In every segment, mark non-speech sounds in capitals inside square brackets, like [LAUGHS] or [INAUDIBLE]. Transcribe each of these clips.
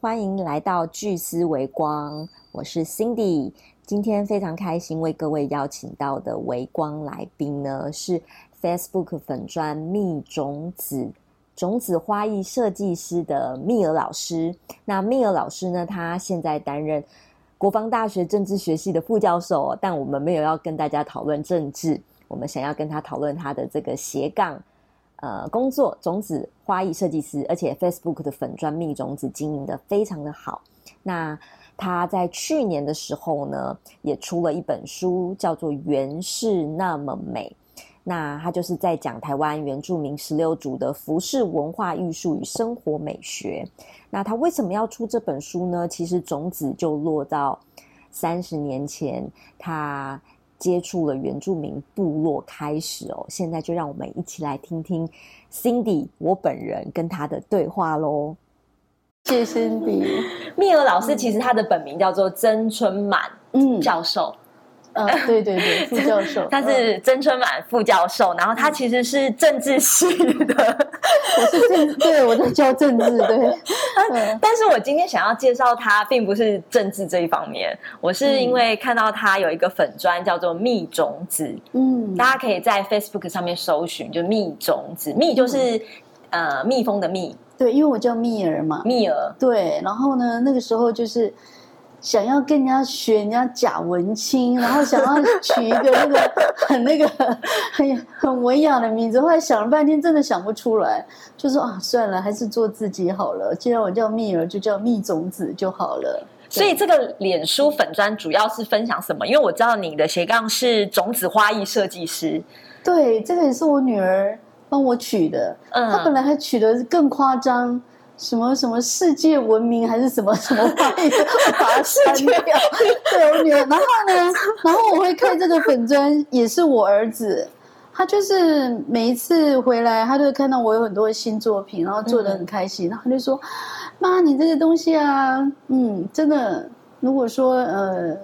欢迎来到聚思微光，我是 Cindy。今天非常开心为各位邀请到的微光来宾呢，是 Facebook 粉专蜜种子种子花艺设计师的蜜儿老师。那蜜儿老师呢，他现在担任国防大学政治学系的副教授，但我们没有要跟大家讨论政治，我们想要跟他讨论他的这个斜杠。呃，工作种子花艺设计师，而且 Facebook 的粉砖蜜种子经营的非常的好。那他在去年的时候呢，也出了一本书，叫做《原是那么美》。那他就是在讲台湾原住民十六族的服饰文化艺术与生活美学。那他为什么要出这本书呢？其实种子就落到三十年前，他。接触了原住民部落开始哦，现在就让我们一起来听听 Cindy 我本人跟他的对话喽。谢 Cindy，密尔老师其实他的本名叫做曾春满嗯教授。嗯，[LAUGHS] 对对对，副教授，他是曾春满副教授，然后他其实是政治系的，我是政，对我在教政治，对。[LAUGHS] 但是我今天想要介绍他，并不是政治这一方面，我是因为看到他有一个粉砖叫做蜜种子，嗯，大家可以在 Facebook 上面搜寻，就蜜种子，蜜就是呃蜜蜂的蜜，对，因为我叫蜜儿嘛，蜜儿，对，然后呢，那个时候就是。想要跟人家学人家贾文清，[LAUGHS] 然后想要取一个那个 [LAUGHS] 很那个 [LAUGHS] 很很文雅的名字，后来想了半天，真的想不出来，就说啊，算了，还是做自己好了。既然我叫蜜儿，就叫蜜种子就好了。所以这个脸书粉砖主要是分享什么？因为我知道你的斜杠是种子花艺设计师。对，这个也是我女儿帮我取的。嗯，她本来还取的更夸张。什么什么世界闻名还是什么什么话，把它删掉。对我女儿，然后呢，然后我会看这个粉砖，也是我儿子，他就是每一次回来，他都会看到我有很多新作品，然后做的很开心，然后他就说：“妈，你这个东西啊，嗯，真的，如果说呃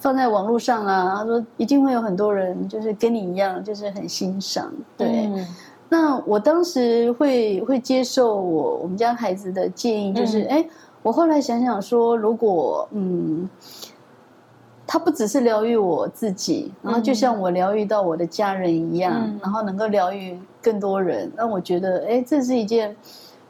放在网络上啊，他说一定会有很多人就是跟你一样，就是很欣赏。”对。那我当时会会接受我我们家孩子的建议，就是哎，我后来想想说，如果嗯，他不只是疗愈我自己，然后就像我疗愈到我的家人一样，然后能够疗愈更多人，那我觉得哎，这是一件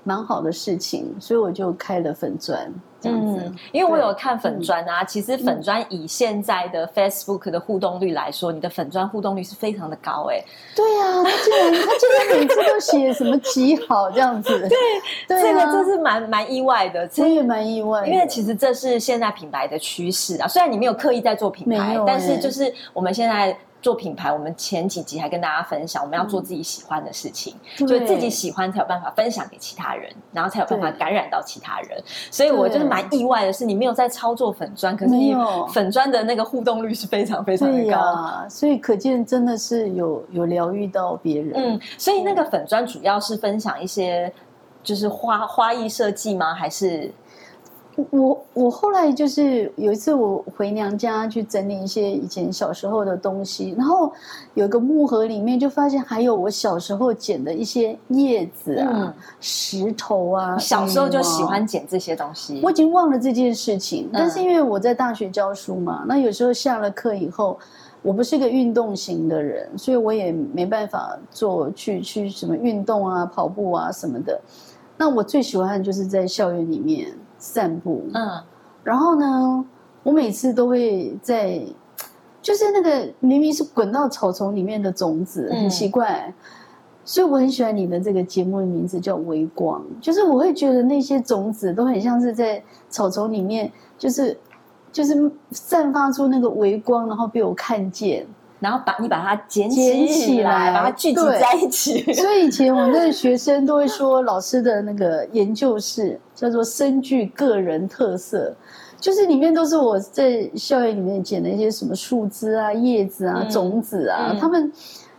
蛮好的事情，所以我就开了粉钻。嗯，因为我有看粉砖啊，其实粉砖以现在的 Facebook 的互动率来说，你的粉砖互动率是非常的高哎。对啊，他竟然他竟然每次都写什么极好这样子。对，这个这是蛮蛮意外的，我也蛮意外。因为其实这是现在品牌的趋势啊，虽然你没有刻意在做品牌，但是就是我们现在。做品牌，我们前几集还跟大家分享，我们要做自己喜欢的事情，就自己喜欢才有办法分享给其他人，然后才有办法感染到其他人。所以我就是蛮意外的是，你没有在操作粉砖，可是你粉砖的那个互动率是非常非常的高，啊所以可见真的是有有疗愈到别人。嗯，所以那个粉砖主要是分享一些就是花花艺设计吗？还是？我我后来就是有一次我回娘家去整理一些以前小时候的东西，然后有个木盒里面就发现还有我小时候捡的一些叶子啊、石头啊。小时候就喜欢捡这些东西。我已经忘了这件事情，但是因为我在大学教书嘛，那有时候下了课以后，我不是个运动型的人，所以我也没办法做去去什么运动啊、跑步啊什么的。那我最喜欢就是在校园里面。散步，嗯，然后呢，我每次都会在，就是那个明明是滚到草丛里面的种子，很奇怪，所以我很喜欢你的这个节目的名字叫微光，就是我会觉得那些种子都很像是在草丛里面，就是就是散发出那个微光，然后被我看见。然后把你把它捡起来，把它聚集在一起。[LAUGHS] 所以以前我们的学生都会说，老师的那个研究室叫做“深具个人特色”，就是里面都是我在校园里面捡的一些什么树枝啊、叶子啊、种子啊。他们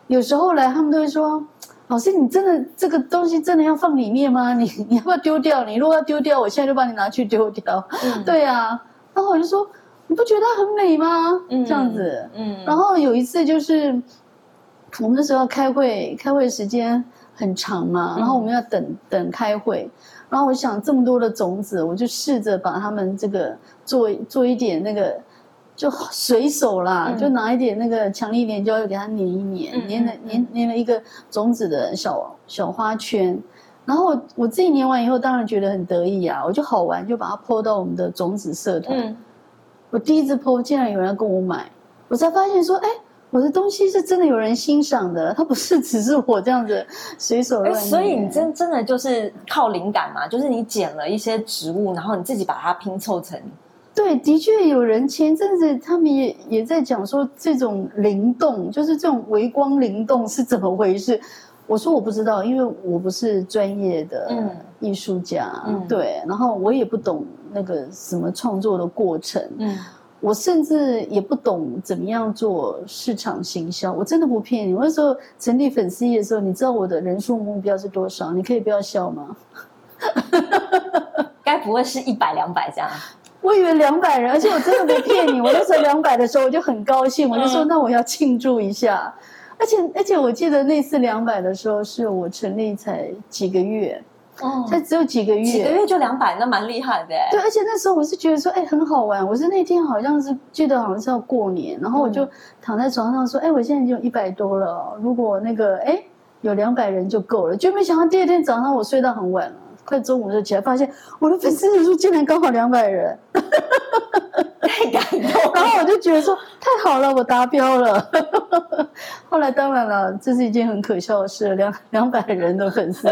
有时候来，他们都会说：“老师，你真的这个东西真的要放里面吗？[LAUGHS] 你你要不要丢掉？你如果要丢掉，我现在就帮你拿去丢掉。”对啊，然后我就说。你不觉得很美吗？这样子，嗯。然后有一次就是，我们那时候开会，开会时间很长嘛，然后我们要等等开会，然后我想这么多的种子，我就试着把它们这个做做一点那个，就随手啦，就拿一点那个强力粘胶给它粘一粘，粘了粘粘了一个种子的小小花圈，然后我自己粘完以后，当然觉得很得意啊，我就好玩，就把它抛到我们的种子社团。我第一次抛，竟然有人跟我买，我才发现说，哎。我的东西是真的有人欣赏的，它不是只是我这样子随手乱所以你真真的就是靠灵感嘛？就是你捡了一些植物，然后你自己把它拼凑成。对，的确有人前阵子他们也也在讲说这种灵动，就是这种微光灵动是怎么回事？我说我不知道，因为我不是专业的艺术家，对，然后我也不懂那个什么创作的过程，嗯。我甚至也不懂怎么样做市场行销，我真的不骗你。我那时候成立粉丝页的时候，你知道我的人数目标是多少？你可以不要笑吗？[LAUGHS] 该不会是一百两百这样？我以为两百人，而且我真的没骗你。我那时候两百的时候，我就很高兴，我就说那我要庆祝一下。而且而且，我记得那次两百的时候，是我成立才几个月。哦，才只有几个月，几个月就两百，那蛮厉害的。对，而且那时候我是觉得说，哎，很好玩。我是那天好像是记得好像是要过年，然后我就躺在床上说，哎，我现在就一百多了，如果那个哎有两百人就够了。就没想到第二天早上我睡到很晚了，快中午就起来，发现我的粉丝人数竟然刚好两百人。[LAUGHS] 太感动，然后我觉得说太好了，我达标了。[LAUGHS] 后来当然了，这是一件很可笑的事，两两百人的粉丝，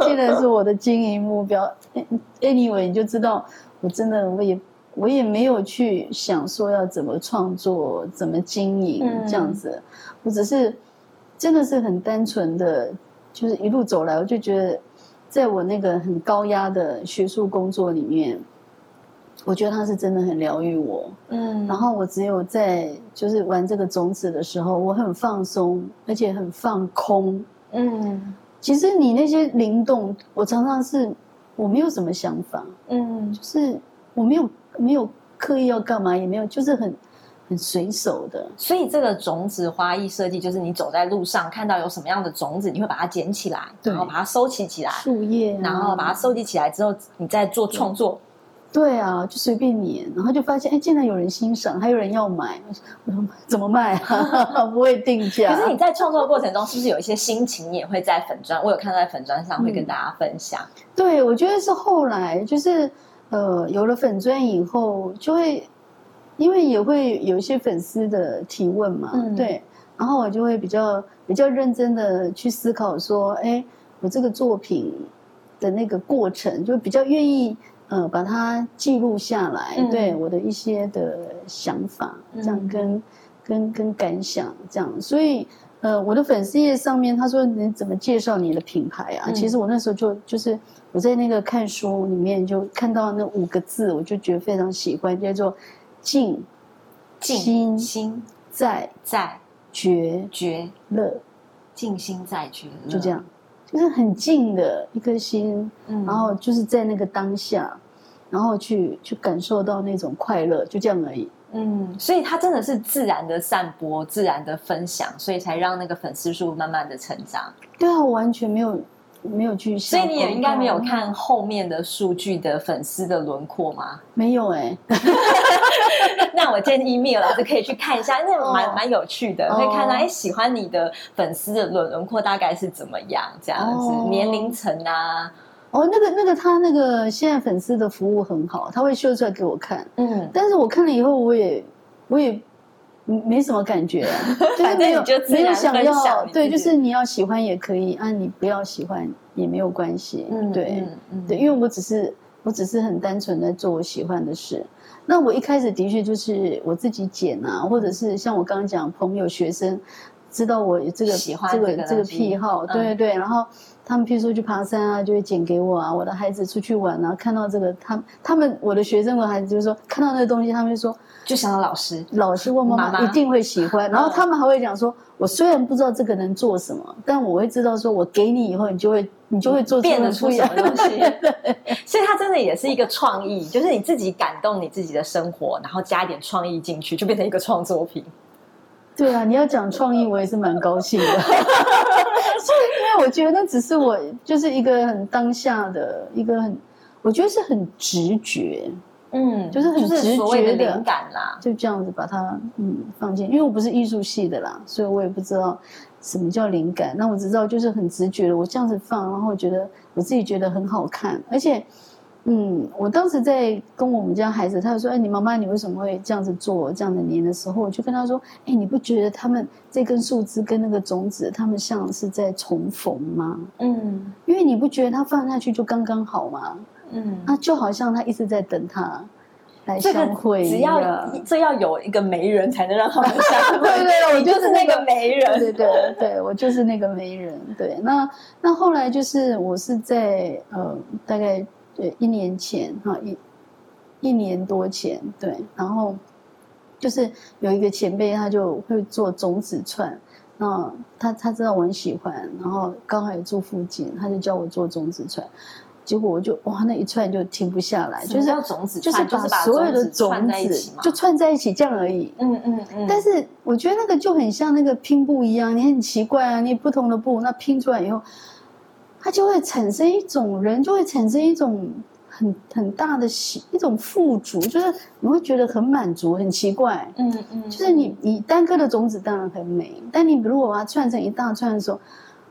现在是我的经营目标。[LAUGHS] Anyway，你就知道，我真的我也我也没有去想说要怎么创作、怎么经营这样子，我只是真的是很单纯的，就是一路走来，我就觉得，在我那个很高压的学术工作里面。我觉得他是真的很疗愈我，嗯，然后我只有在就是玩这个种子的时候，我很放松，而且很放空，嗯。其实你那些灵动，我常常是我没有什么想法，嗯，就是我没有没有刻意要干嘛，也没有，就是很很随手的。所以这个种子花艺设计，就是你走在路上看到有什么样的种子，你会把它捡起来，然后把它收集起来，树叶，然后把它收集起来之后，你再做创作。对啊，就随便你，然后就发现，哎，竟然有人欣赏，还有人要买。我说怎么卖啊？[LAUGHS] 不会定价。可是你在创作过程中，是不是有一些心情，你也会在粉砖？我有看到在粉砖上会跟大家分享。对，我觉得是后来，就是呃，有了粉砖以后，就会因为也会有一些粉丝的提问嘛，对，然后我就会比较比较认真的去思考说，哎，我这个作品的那个过程，就比较愿意。呃，把它记录下来，对我的一些的想法，这样跟跟跟感想，这样。所以，呃，我的粉丝页上面，他说你怎么介绍你的品牌啊？其实我那时候就就是我在那个看书里面就看到那五个字，我就觉得非常喜欢，叫做静静心在在觉觉乐，静心在觉乐，就这样。就是很静的一颗心，然后就是在那个当下，然后去去感受到那种快乐，就这样而已。嗯，所以他真的是自然的散播，自然的分享，所以才让那个粉丝数慢慢的成长。对啊，我完全没有。没有去，所以你也应该没有看后面的数据的粉丝的轮廓吗？没有哎，[LAUGHS] 那我建议米老师可以去看一下，那蛮蛮有趣的，可以看到哎喜欢你的粉丝的轮轮廓大概是怎么样，这样子年龄层啊。哦，那个那个他那个现在粉丝的服务很好，他会秀出来给我看。嗯，但是我看了以后，我也我也。没什么感觉，[LAUGHS] 就是没有没有想要对，就是你要喜欢也可以啊，你不要喜欢也没有关系，嗯对对，因为我只是我只是很单纯的做我喜欢的事。那我一开始的确就是我自己剪啊，或者是像我刚刚讲朋友学生知道我这个喜欢这个这个癖好，对对对，然后。他们譬如说去爬山啊，就会剪给我啊。我的孩子出去玩啊，看到这个，他他们我的学生的孩子就是说，看到那个东西，他们就说，就想到老师，老师问妈妈一定会喜欢。然后他们还会讲说，我虽然不知道这个能做什么，但我会知道说，我给你以后，你就会你就会做变得出什么东西。[LAUGHS] 所以它真的也是一个创意，就是你自己感动你自己的生活，然后加一点创意进去，就变成一个创作品。对啊，你要讲创意，我也是蛮高兴的，[LAUGHS] 因为我觉得那只是我就是一个很当下的一个很，我觉得是很直觉，嗯，就是很直觉的灵感啦，就这样子把它嗯放进，因为我不是艺术系的啦，所以我也不知道什么叫灵感，那我只知道就是很直觉的，我这样子放，然后觉得我自己觉得很好看，而且。嗯，我当时在跟我们家孩子，他就说：“哎，你妈妈，你为什么会这样子做这样的年的时候？”我就跟他说：“哎，你不觉得他们这根树枝跟那个种子，他们像是在重逢吗？嗯，因为你不觉得它放下去就刚刚好吗？嗯，那就好像他一直在等他来相会只要这要有一个媒人才能让他们相会。[LAUGHS] 对对，我 [LAUGHS] 就是那个媒人。对对对，我就是那个媒人。对，那那后来就是我是在呃大概。对，一年前哈一一年多前，对，然后就是有一个前辈，他就会做种子串，那他他知道我很喜欢，然后刚好也住附近，他就教我做种子串，结果我就哇那一串就停不下来，就是要种子串，就是把所有的种子就串在一起这样而已，嗯嗯嗯。但是我觉得那个就很像那个拼布一样，你很奇怪啊，你不同的布那拼出来以后。它就会产生一种人，就会产生一种很很大的喜，一种富足，就是你会觉得很满足，很奇怪。嗯嗯，就是你你单颗的种子当然很美，但你如果把它串成一大串的时候，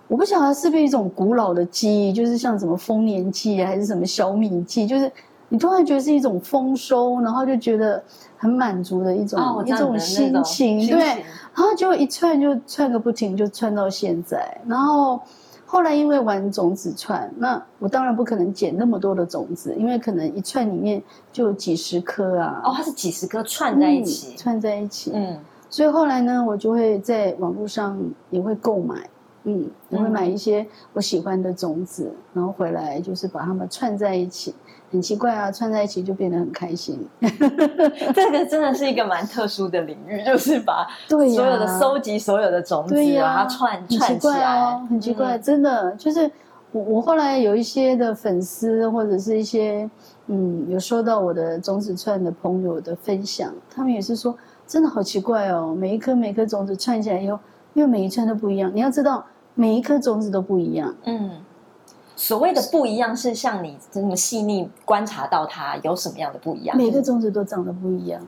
我不晓得是不是一种古老的记忆，就是像什么丰年祭还是什么小米祭，就是你突然觉得是一种丰收，然后就觉得很满足的一种一种心情，对，然后就一串就串个不停，就串到现在，然后。后来因为玩种子串，那我当然不可能捡那么多的种子，因为可能一串里面就有几十颗啊。哦，它是几十颗串在一起，串在一起。嗯，所以后来呢，我就会在网络上也会购买，嗯，也会买一些我喜欢的种子，然后回来就是把它们串在一起。很奇怪啊，串在一起就变得很开心。[LAUGHS] 这个真的是一个蛮特殊的领域，就是把所有的收集所有的种子，把它串串起来。很奇怪，真的就是我我后来有一些的粉丝或者是一些嗯有收到我的种子串的朋友的分享，他们也是说真的好奇怪哦，每一颗每颗种子串起来以后，因为每一串都不一样，你要知道每一颗种子都不一样。嗯。所谓的不一样，是像你这么细腻观察到它有什么样的不一样？每个种子都长得不一样。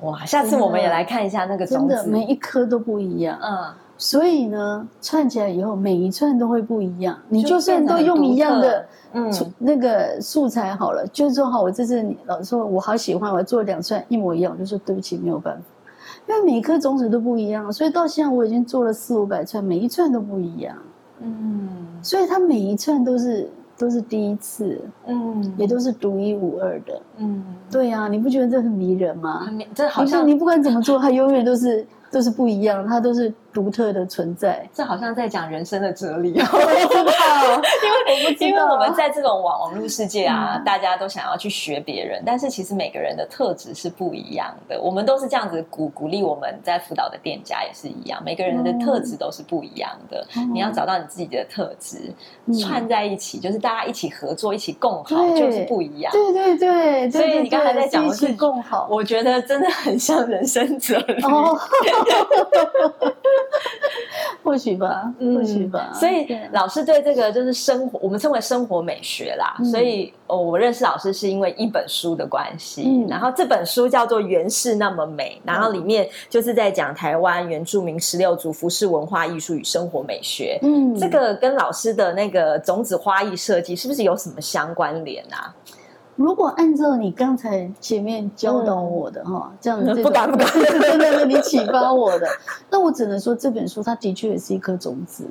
哇，下次我们也来看一下那个种子，每一颗都不一样。嗯，所以呢，串起来以后，每一串都会不一样。你就算都用一样的嗯那个素材好了，就是说好，我这次老说我好喜欢，我要做两串一模一样，我就说对不起，没有办法，因为每一颗种子都不一样，所以到现在我已经做了四五百串，每一串都不一样。嗯，所以它每一串都是都是第一次，嗯，也都是独一无二的，嗯，对呀，你不觉得这很迷人吗？这好像你不管怎么做，它永远都是都是不一样，它都是。独特的存在，这好像在讲人生的哲理。[LAUGHS] 我不知道，[LAUGHS] 因为我不因为我们在这种网网络世界啊，大家都想要去学别人，但是其实每个人的特质是不一样的。我们都是这样子鼓鼓励我们在辅导的店家也是一样，每个人的特质都是不一样的。你要找到你自己的特质，串在一起，就是大家一起合作，一起共好，就是不一样。对对对，所以你刚才在讲的是共好，我觉得真的很像人生哲理。[LAUGHS] 或许吧，或许吧。所以老师对这个就是生活，我们称为生活美学啦。所以哦，我认识老师是因为一本书的关系。然后这本书叫做《原是那么美》，然后里面就是在讲台湾原住民十六族服饰文化艺术与生活美学。嗯，这个跟老师的那个种子花艺设计是不是有什么相关联啊？如果按照你刚才前面教导我的哈，这样子不敢不敢，真的是你启发我的，那我只能说这本书它的确也是一颗种子，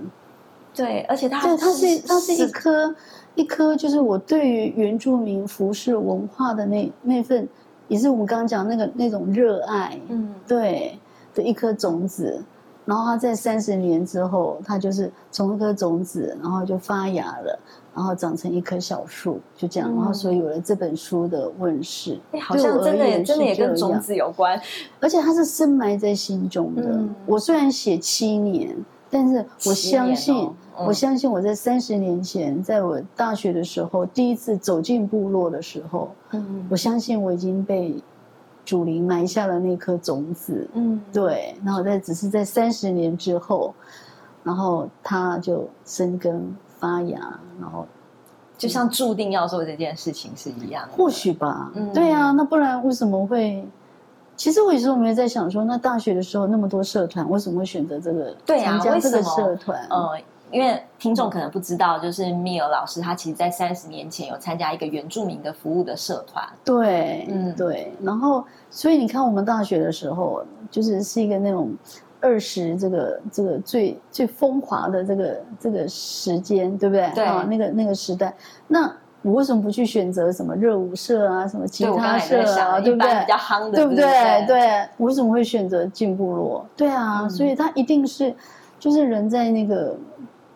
对，而且它对它是它是一颗一颗，就是我对于原住民服饰文化的那那份，也是我们刚刚讲那个那种热爱，嗯，对的一颗种子，然后它在三十年之后，它就是从一颗种子，然后就发芽了。然后长成一棵小树，就这样，然后所以有了这本书的问世。哎，好像真的也真的也跟种子有关，而且它是深埋在心中的。我虽然写七年，但是我相信，我相信我在三十年前，在我大学的时候，第一次走进部落的时候，嗯，我相信我已经被主灵埋下了那颗种子，嗯，对，然后在只是在三十年之后，然后它就生根发芽，然后就像注定要做这件事情是一样的。或许吧，嗯对啊，那不然为什么会？其实我有时候我们也在想说，那大学的时候那么多社团，为什么会选择这个对啊参加这个社团？呃，因为听众可能不知道，就是米尔老师他其实在三十年前有参加一个原住民的服务的社团。对，嗯对，然后所以你看，我们大学的时候，就是是一个那种二十这个这个最最风华的这个这个时间，对不对？对啊，那个那个时代，那我为什么不去选择什么热舞社啊，什么吉对，我刚他社啊，想，对不对比？较夯的，对不不对？对，我为什么会选择进部落？对啊，嗯所以他一定是，就是人在那个，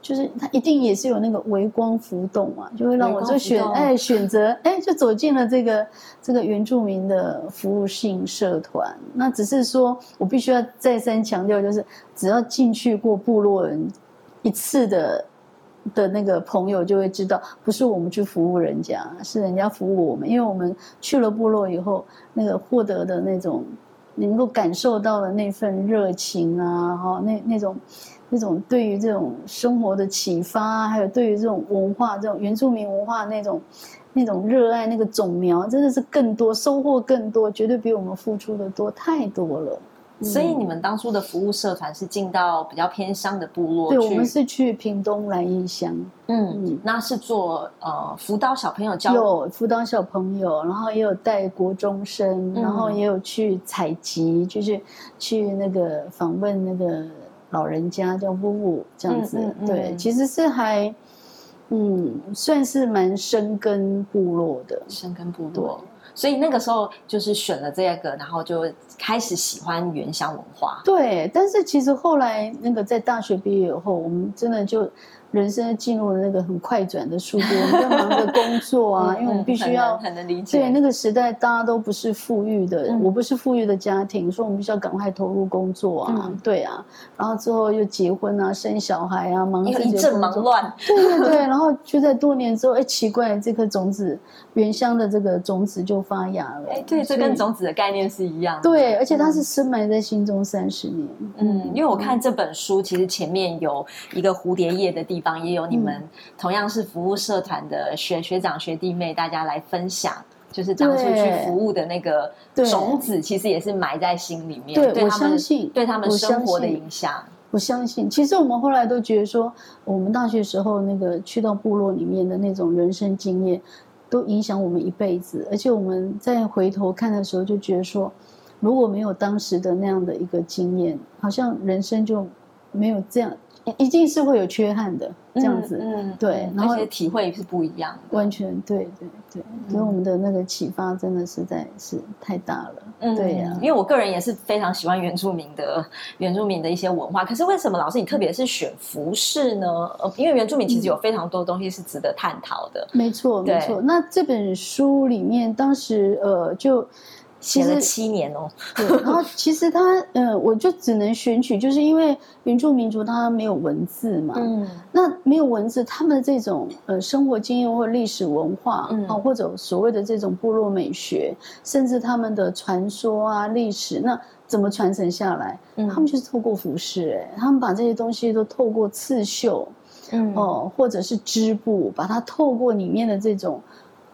就是他一定也是有那个微光浮动嘛，就会让我就选哎选择哎就走进了这个这个原住民的服务性社团。那只是说我必须要再三强调，就是只要进去过部落人一次的。的那个朋友就会知道，不是我们去服务人家，是人家服务我们。因为我们去了部落以后，那个获得的那种，能够感受到的那份热情啊，哈，那那种那种对于这种生活的启发啊，还有对于这种文化、这种原住民文化那种那种热爱，那个种苗真的是更多，收获更多，绝对比我们付出的多太多了。所以你们当初的服务社团是进到比较偏乡的部落对，我们是去屏东来义乡。嗯嗯，那是做呃辅导小朋友教有辅导小朋友，然后也有带国中生，嗯然后也有去采集，就是去那个访问那个老人家叫夫妇这样子。嗯嗯嗯对，其实是还嗯算是蛮深根部落的。深根部落。所以那个时候就是选了这个，然后就开始喜欢原乡文化。对，但是其实后来那个在大学毕业以后，我们真的就人生进入了那个很快转的速度，我们在忙着工作啊，因为我们必须要嗯很能理解。对，那个时代大家都不是富裕的，嗯我不是富裕的家庭，所以我们必须要赶快投入工作啊，嗯对啊，然后之后又结婚啊，生小孩啊，忙一阵忙。乱，对对对，然后就在多年之后，哎，奇怪，这颗种子原乡的这个种子就发芽了。哎，对，这跟种子的概念是一样的。对，而且它是深埋在心中三十年。嗯，因为我看这本书，其实前面有一个蝴蝶叶的地方，也有你们嗯同样是服务社团的学学长学弟妹，大家来分享，就是当初去服务的那个种子，其实也是埋在心里面，对我他们相信对他们生活的影响。我相信，其实我们后来都觉得说，我们大学时候那个去到部落里面的那种人生经验，都影响我们一辈子。而且我们在回头看的时候，就觉得说，如果没有当时的那样的一个经验，好像人生就没有这样，一定是会有缺憾的这样子。嗯，嗯对然后体会是不一样的。完全对对对，所以我们的那个启发真的实在是太大了。嗯对呀因为我个人也是非常喜欢原住民的原住民的一些文化。可是为什么老师你特别是选服饰呢？呃，因为原住民其实有非常多东西是值得探讨的。没错，对没错。那这本书里面，当时呃，就写了七年哦，[LAUGHS] 对，然后其实他呃，我就只能选取，就是因为原住民族他没有文字嘛，嗯那没有文字，他们的这种呃生活经验或历史文化，嗯啊，或者所谓的这种部落美学，甚至他们的传说啊、历史，那怎么传承下来？嗯他们就是透过服饰，哎，他们把这些东西都透过刺绣，嗯哦，或者是织布，把它透过里面的这种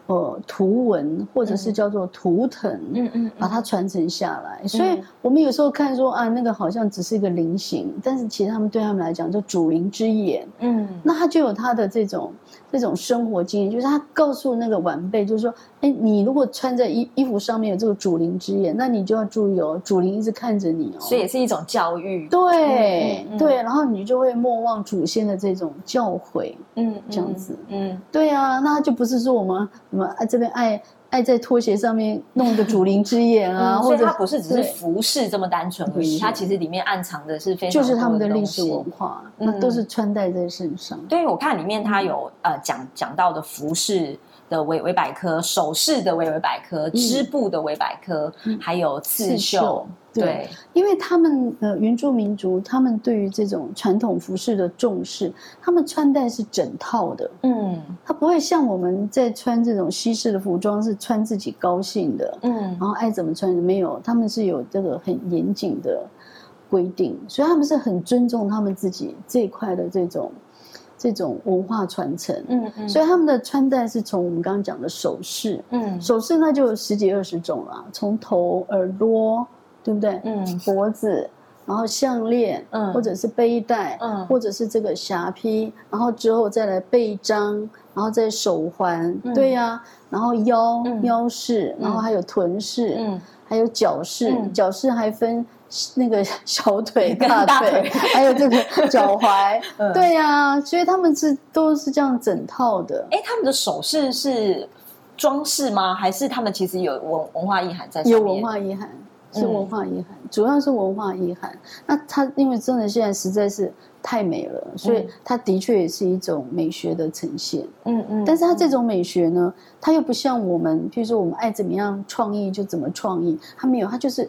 呃图文，或者是嗯叫做图腾，嗯嗯，把它传承下来。所以嗯我们有时候看说啊，那个好像只是一个菱形，但是其实他们对他们来讲，就主灵之眼，嗯那他就有他的这种这种生活经验，就是他告诉那个晚辈，就是说，哎，你如果穿在衣衣服上面有这个主灵之眼，那你就要注意哦，主灵一直看着你哦。所以也是一种教育。对、嗯嗯嗯对，然后你就会莫忘祖先的这种教诲。嗯，这样子嗯，对啊，那就不是说我们我们爱这边爱爱在拖鞋上面弄个主灵之眼啊，嗯，或者它不是只是服饰这么单纯而已，它其实里面暗藏的是非常就是他们的历史文化，嗯那都是穿戴在身上。对，我看里面它有呃讲讲到的服饰，的维维百科，首饰的维维百科，织布的维百科，还有刺绣。对，因为他们呃原住民族，他们对于这种传统服饰的重视，他们穿戴是整套的。嗯，他不会像我们在穿这种西式的服装，是穿自己高兴的。嗯，然后爱怎么穿没有，他们是有这个很严谨的规定，所以他们是很尊重他们自己这一块的这种。这种文化传承，嗯嗯，所以他们的穿戴是从我们刚刚讲的首饰，嗯，首饰那就有十几二十种了，从头、耳朵，对不对？嗯，脖子，然后项链，嗯，或者是背带，嗯，或者是这个霞披，然后之后再来背章，然后再手环，对呀，然后腰腰饰，然后还有臀饰，嗯，还有脚饰，脚饰还分。那个小腿、大腿，[LAUGHS] 还有这个脚踝，[LAUGHS] 对呀，所以他们是都是这样整套的。哎，他们的首饰是装饰吗？还是他们其实有文文化意涵在？有文化意涵，是文化意涵，主要是文化遗憾。那它因为真的现在实在是太美了，所以它的确也是一种美学的呈现。嗯嗯，但是它这种美学呢，它又不像我们，譬如说我们爱怎么样创意就怎么创意，它没有，它就是。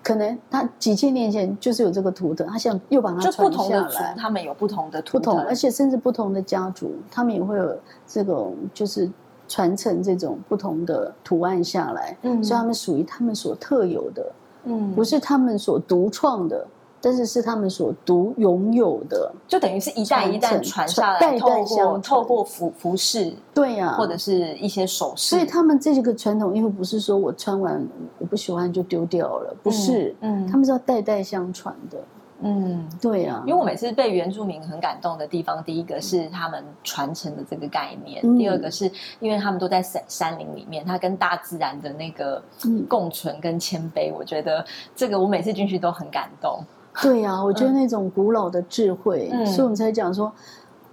可能他几千年前就是有这个图腾，他想又把它传下来。他们有不同的图腾，而且甚至不同的家族，他们也会有这种就是传承这种不同的图案下来。嗯，所以他们属于他们所特有的，嗯，不是他们所独创的。但是是他们所独拥有的，就等于是一代一代传下来，代代相透过服服饰，对呀，或者是一些首饰。所以他们这个传统，衣服不是说我穿完我不喜欢就丢掉了，不是，嗯，他们是要代代相传的，嗯，对呀。因为我每次被原住民很感动的地方，第一个是他们传承的这个概念，第二个是因为他们都在山山林里面，他跟大自然的那个共存跟谦卑，我觉得这个我每次进去都很感动。对呀，我觉得那种古老的智慧，所以我们才讲说，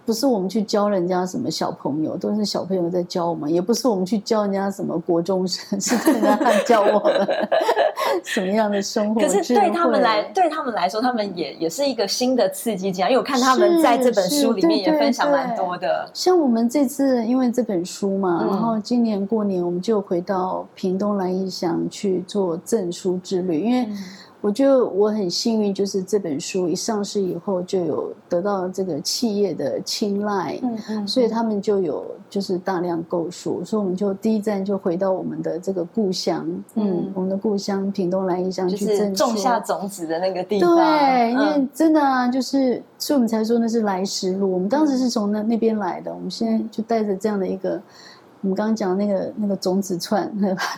不是我们去教人家什么小朋友，都是小朋友在教我们；也不是我们去教人家什么国中生，是人家教我们 [LAUGHS] 什么样的生活。可是对他们来，对他们来说，他们也也是一个新的刺激。这样，因为我看他们在这本书里面也分享蛮多的。像我们这次因为这本书嘛，然后今年过年我们就回到屏东蓝义乡去做证书之旅，因为。我觉得我很幸运，就是这本书一上市以后，就有得到这个企业的青睐，嗯嗯，所以他们就有就是大量购书，所以我们就第一站就回到我们的这个故乡，嗯，我们的故乡屏东兰屿乡去种下种子的那个地方，对，因为真的啊，就是所以我们才说那是来时路，我们当时是从那那边来的，我们现在就带着这样的一个。我们刚刚讲那个那个种子串，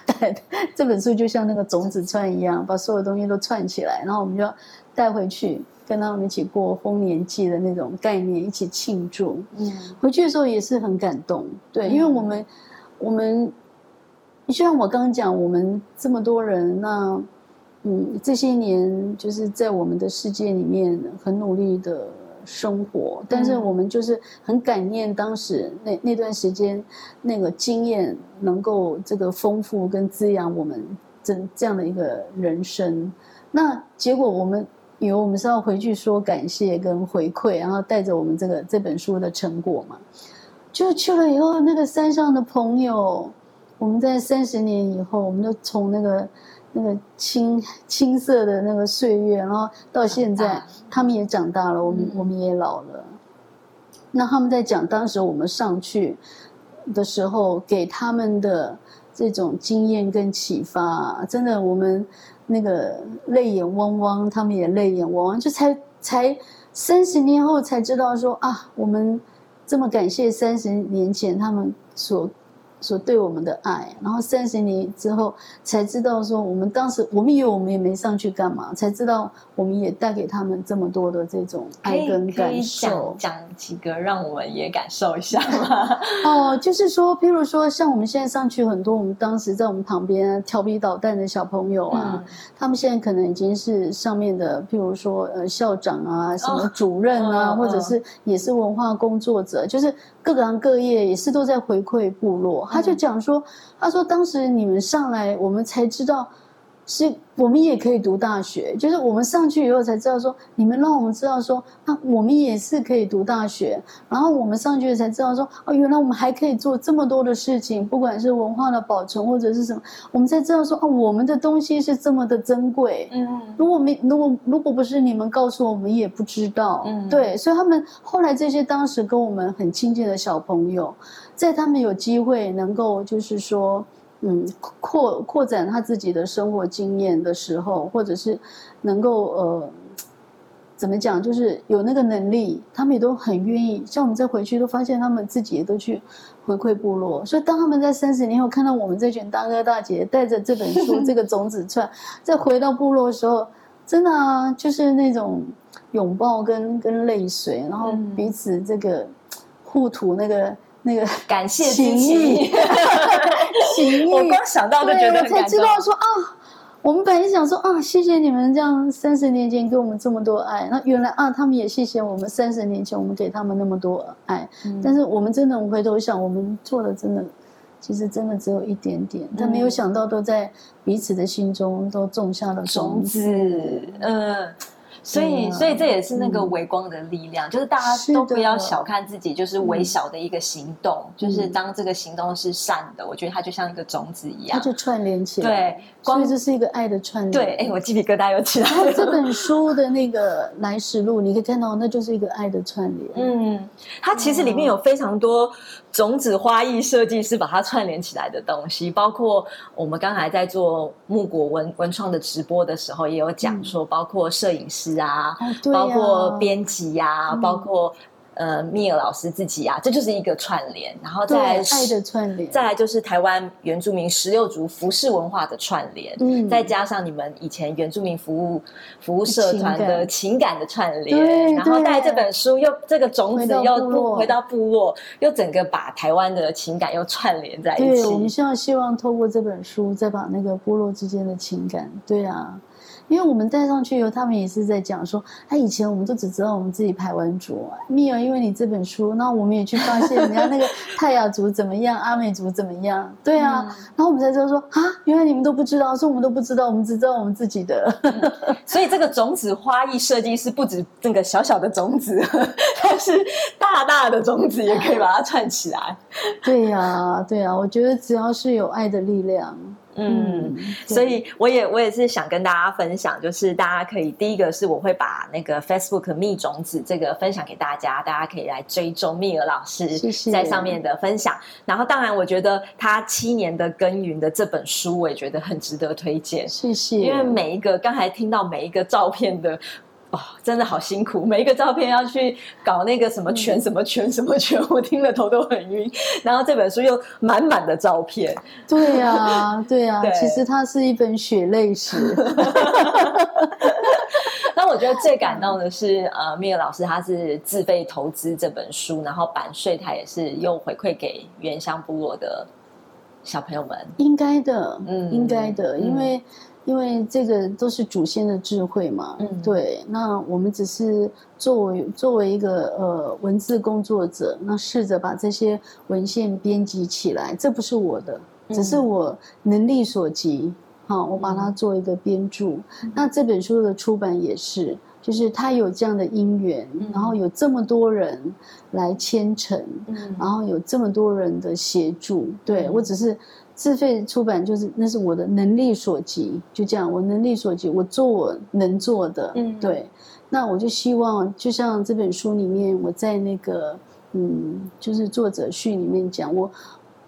带 [LAUGHS] 这本书就像那个种子串一样，把所有东西都串起来，然后我们就要带回去，跟他们一起过丰年祭的那种概念，一起庆祝。嗯，回去的时候也是很感动，对，因为我们我们就像我刚刚讲，我们这么多人，那嗯，这些年就是在我们的世界里面很努力的。生活，但是我们就是很感念当时那那段时间那个经验，能够这个丰富跟滋养我们这这样的一个人生。那结果我们以为我们是要回去说感谢跟回馈，然后带着我们这个这本书的成果嘛，就去了以后，那个山上的朋友，我们在三十年以后，我们就从那个。那个青青涩的那个岁月，然后到现在，他们也长大了，我们我们也老了。那他们在讲当时我们上去的时候，给他们的这种经验跟启发，真的，我们那个泪眼汪汪，他们也泪眼汪汪，就才才三十年后才知道说啊，我们这么感谢三十年前他们所。所对我们的爱，然后三十年之后才知道说，我们当时我们以为我们也没上去干嘛，才知道我们也带给他们这么多的这种爱跟感受。讲几个让我们也感受一下吗？[LAUGHS] 哦，就是说，譬如说，像我们现在上去很多，我们当时在我们旁边调皮捣蛋的小朋友啊，他们现在可能已经是上面的，譬如说呃校长啊，什么主任啊，或者是也是文化工作者，就是各行各业也是都在回馈部落。他就讲说：“他说当时你们上来，我们才知道，是我们也可以读大学，就是我们上去以后才知道说，你们让我们知道说，啊，我们也是可以读大学。然后我们上去才知道说，哦，原来我们还可以做这么多的事情，不管是文化的保存或者是什么，我们才知道说，哦，我们的东西是这么的珍贵。嗯，如果没如果如果不是你们告诉我们，也不知道。嗯，对，所以他们后来这些当时跟我们很亲近的小朋友，在他们有机会能够就是说。嗯，扩扩展他自己的生活经验的时候，或者是能够呃，怎么讲，就是有那个能力，他们也都很愿意。像我们再回去，都发现他们自己也都去回馈部落。所以，当他们在三十年后看到我们这群大哥大姐带着这本书、[LAUGHS] 这个种子串，再回到部落的时候，真的啊，就是那种拥抱跟跟泪水，然后彼此这个互吐那个。那个感谢情谊，[LAUGHS] 我光想到就觉得才知道说啊，我们本来想说啊，谢谢你们这样三十年前给我们这么多爱，那原来啊，他们也谢谢我们三十年前我们给他们那么多爱，但是我们真的回头想，我们做的真的其实真的只有一点点，但没有想到都在彼此的心中都种下了种子，嗯。所以，所以这也是那个微光的力量，就是大家都不要小看自己，就是微小的一个行动，就是当这个行动是善的，我觉得它就像一个种子一样，它就串联起来。对，光这是一个爱的串联。对，哎，我鸡皮疙瘩又起来了。[LAUGHS] 这本书的那个来时路，你可以看到，那就是一个爱的串联。嗯，它其实里面有非常多。种子花艺设计师把它串联起来的东西，包括我们刚才在做木果文文创的直播的时候，也有讲说，包括摄影师啊，包括编辑呀，包括。呃，米尔老师自己啊，这就是一个串联，然后再爱的串联，再来就是台湾原住民十六族服饰文化的串联，嗯，再加上你们以前原住民服务服务社团的情感的串联，然后带这本书又这个种子又回到部落，又整个把台湾的情感又串联在一起。我们希望希望透过这本书，再把那个部落之间的情感，对啊。因为我们带上去以后，他们也是在讲说，哎，以前我们都只知道我们自己排湾族，蜜儿，因为你这本书，那我们也去发现人家那个泰雅族怎么样，阿美族怎么样，[LAUGHS] 对啊，然后我们才知道说，啊，原来你们都不知道，说我们都不知道，我们只知道我们自己的。所以这个种子花艺设计是不止这个小小的种子，[LAUGHS] 它是大大的种子也可以把它串起来。对呀，对呀，我觉得只要是有爱的力量。嗯，所以我也我也是想跟大家分享，就是大家可以第一个是我会把那个 Facebook 蜜种子这个分享给大家，大家可以来追踪蜜儿老师在上面的分享。然后当然，我觉得他七年的耕耘的这本书，我也觉得很值得推荐。谢谢，因为每一个刚才听到每一个照片的。哦，真的好辛苦，每一个照片要去搞那个什么圈什么圈什么圈，[LAUGHS] 我听了头都很晕。然后这本书又满满的照片，对呀，[LAUGHS] 对呀，其实它是一本血泪史。[LAUGHS] 那我觉得最感动的是，呃，米尔老师他是自费投资这本书，然后版税他也是又回馈给原乡部落的小朋友们。应该的，嗯，应该的，因为。因为这个都是祖先的智慧嘛，嗯，对。那我们只是作为作为一个呃文字工作者，那试着把这些文献编辑起来。这不是我的，只是我能力所及。好，我把它做一个编著。那这本书的出版也是，就是他有这样的因缘，然后有这么多人来牵成，然后有这么多人的协助。对我只是。自费出版就是那是我的能力所及，就这样，我能力所及，我做我能做的，嗯，对。那我就希望，就像这本书里面，我在那个，嗯，就是作者序里面讲，我，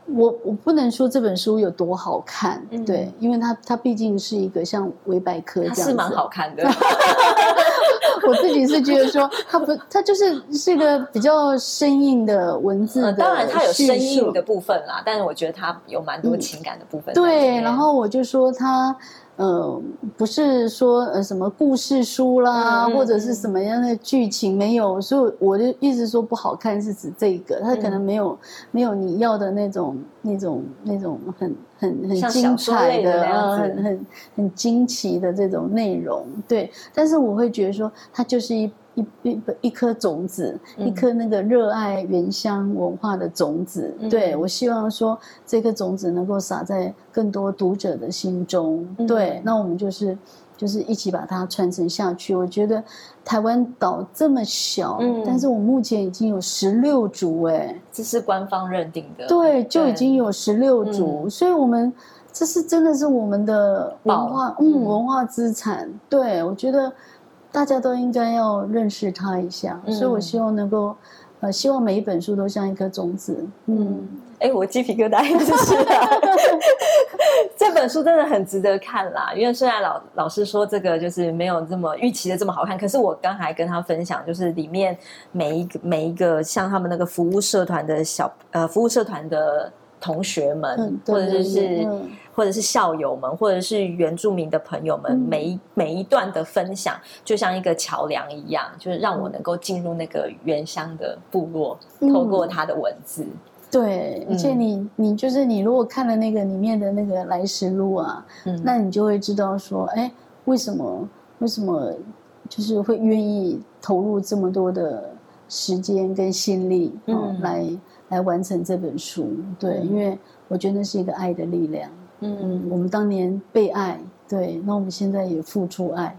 我，我不能说这本书有多好看，对，因为它，它毕竟是一个像维百科这样子，是蛮好看的。[LAUGHS] [LAUGHS] [LAUGHS] 我自己是觉得说，它不，它就是是一个比较生硬的文字的当然它有生硬的部分啦，但是我觉得它有蛮多情感的部分。对，然后我就说它。呃，不是说呃什么故事书啦，或者是什么样的剧情没有，所以我就一直说不好看是指这个，它可能没有没有你要的那种那种那种很很很精彩的呃很很很惊奇的这种内容，对。但是我会觉得说，它就是一。一一一颗种子，一颗那个热爱原乡文化的种子。对我希望说，这颗种子能够撒在更多读者的心中。对，那我们就是就是一起把它传承下去。我觉得台湾岛这么小，但是我目前已经有十六组，哎，这是官方认定的。对，就已经有十六组，所以我们这是真的是我们的文化，嗯，文化资产。对我觉得。大家都应该要认识他一下，所以我希望能够，呃，希望每一本书都像一颗种子。嗯，哎，我鸡皮疙瘩一直起来。[LAUGHS] 这本书真的很值得看啦，因为虽然老老师说这个就是没有这么预期的这么好看，可是我刚才跟他分享，就是里面每一个每一个像他们那个服务社团的小呃服务社团的。同学们，或者是或者是校友们，或者是原住民的朋友们，每一每一段的分享，就像一个桥梁一样，就是让我能够进入那个原乡的部落，透过他的文字。对，而且你你就是你，如果看了那个里面的那个来时路啊，那你就会知道说，哎，为什么为什么就是会愿意投入这么多的时间跟心力嗯。来。来完成这本书，对，因为我觉得那是一个爱的力量。嗯，我们当年被爱，对，那我们现在也付出爱。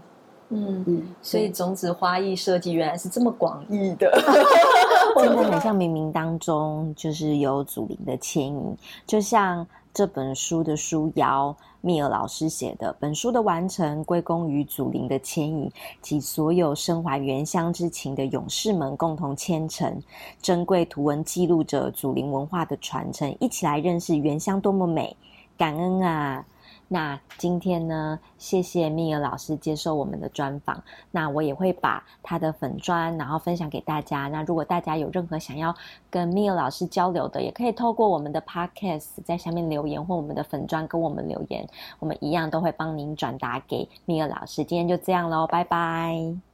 嗯嗯，所以种子花艺设计原来是这么广义的。[LAUGHS] 真的很像冥冥当中就是有祖灵的牵引，就像这本书的书腰。密尔老师写的本书的完成，归功于祖灵的牵引及所有身怀原乡之情的勇士们共同牵成。珍贵图文记录着祖灵文化的传承，一起来认识原乡多么美，感恩啊！那今天呢？谢谢蜜儿老师接受我们的专访。那我也会把他的粉砖，然后分享给大家。那如果大家有任何想要跟蜜儿老师交流的，也可以透过我们的 podcast 在下面留言，或我们的粉砖跟我们留言，我们一样都会帮您转达给蜜儿老师。今天就这样喽，拜拜。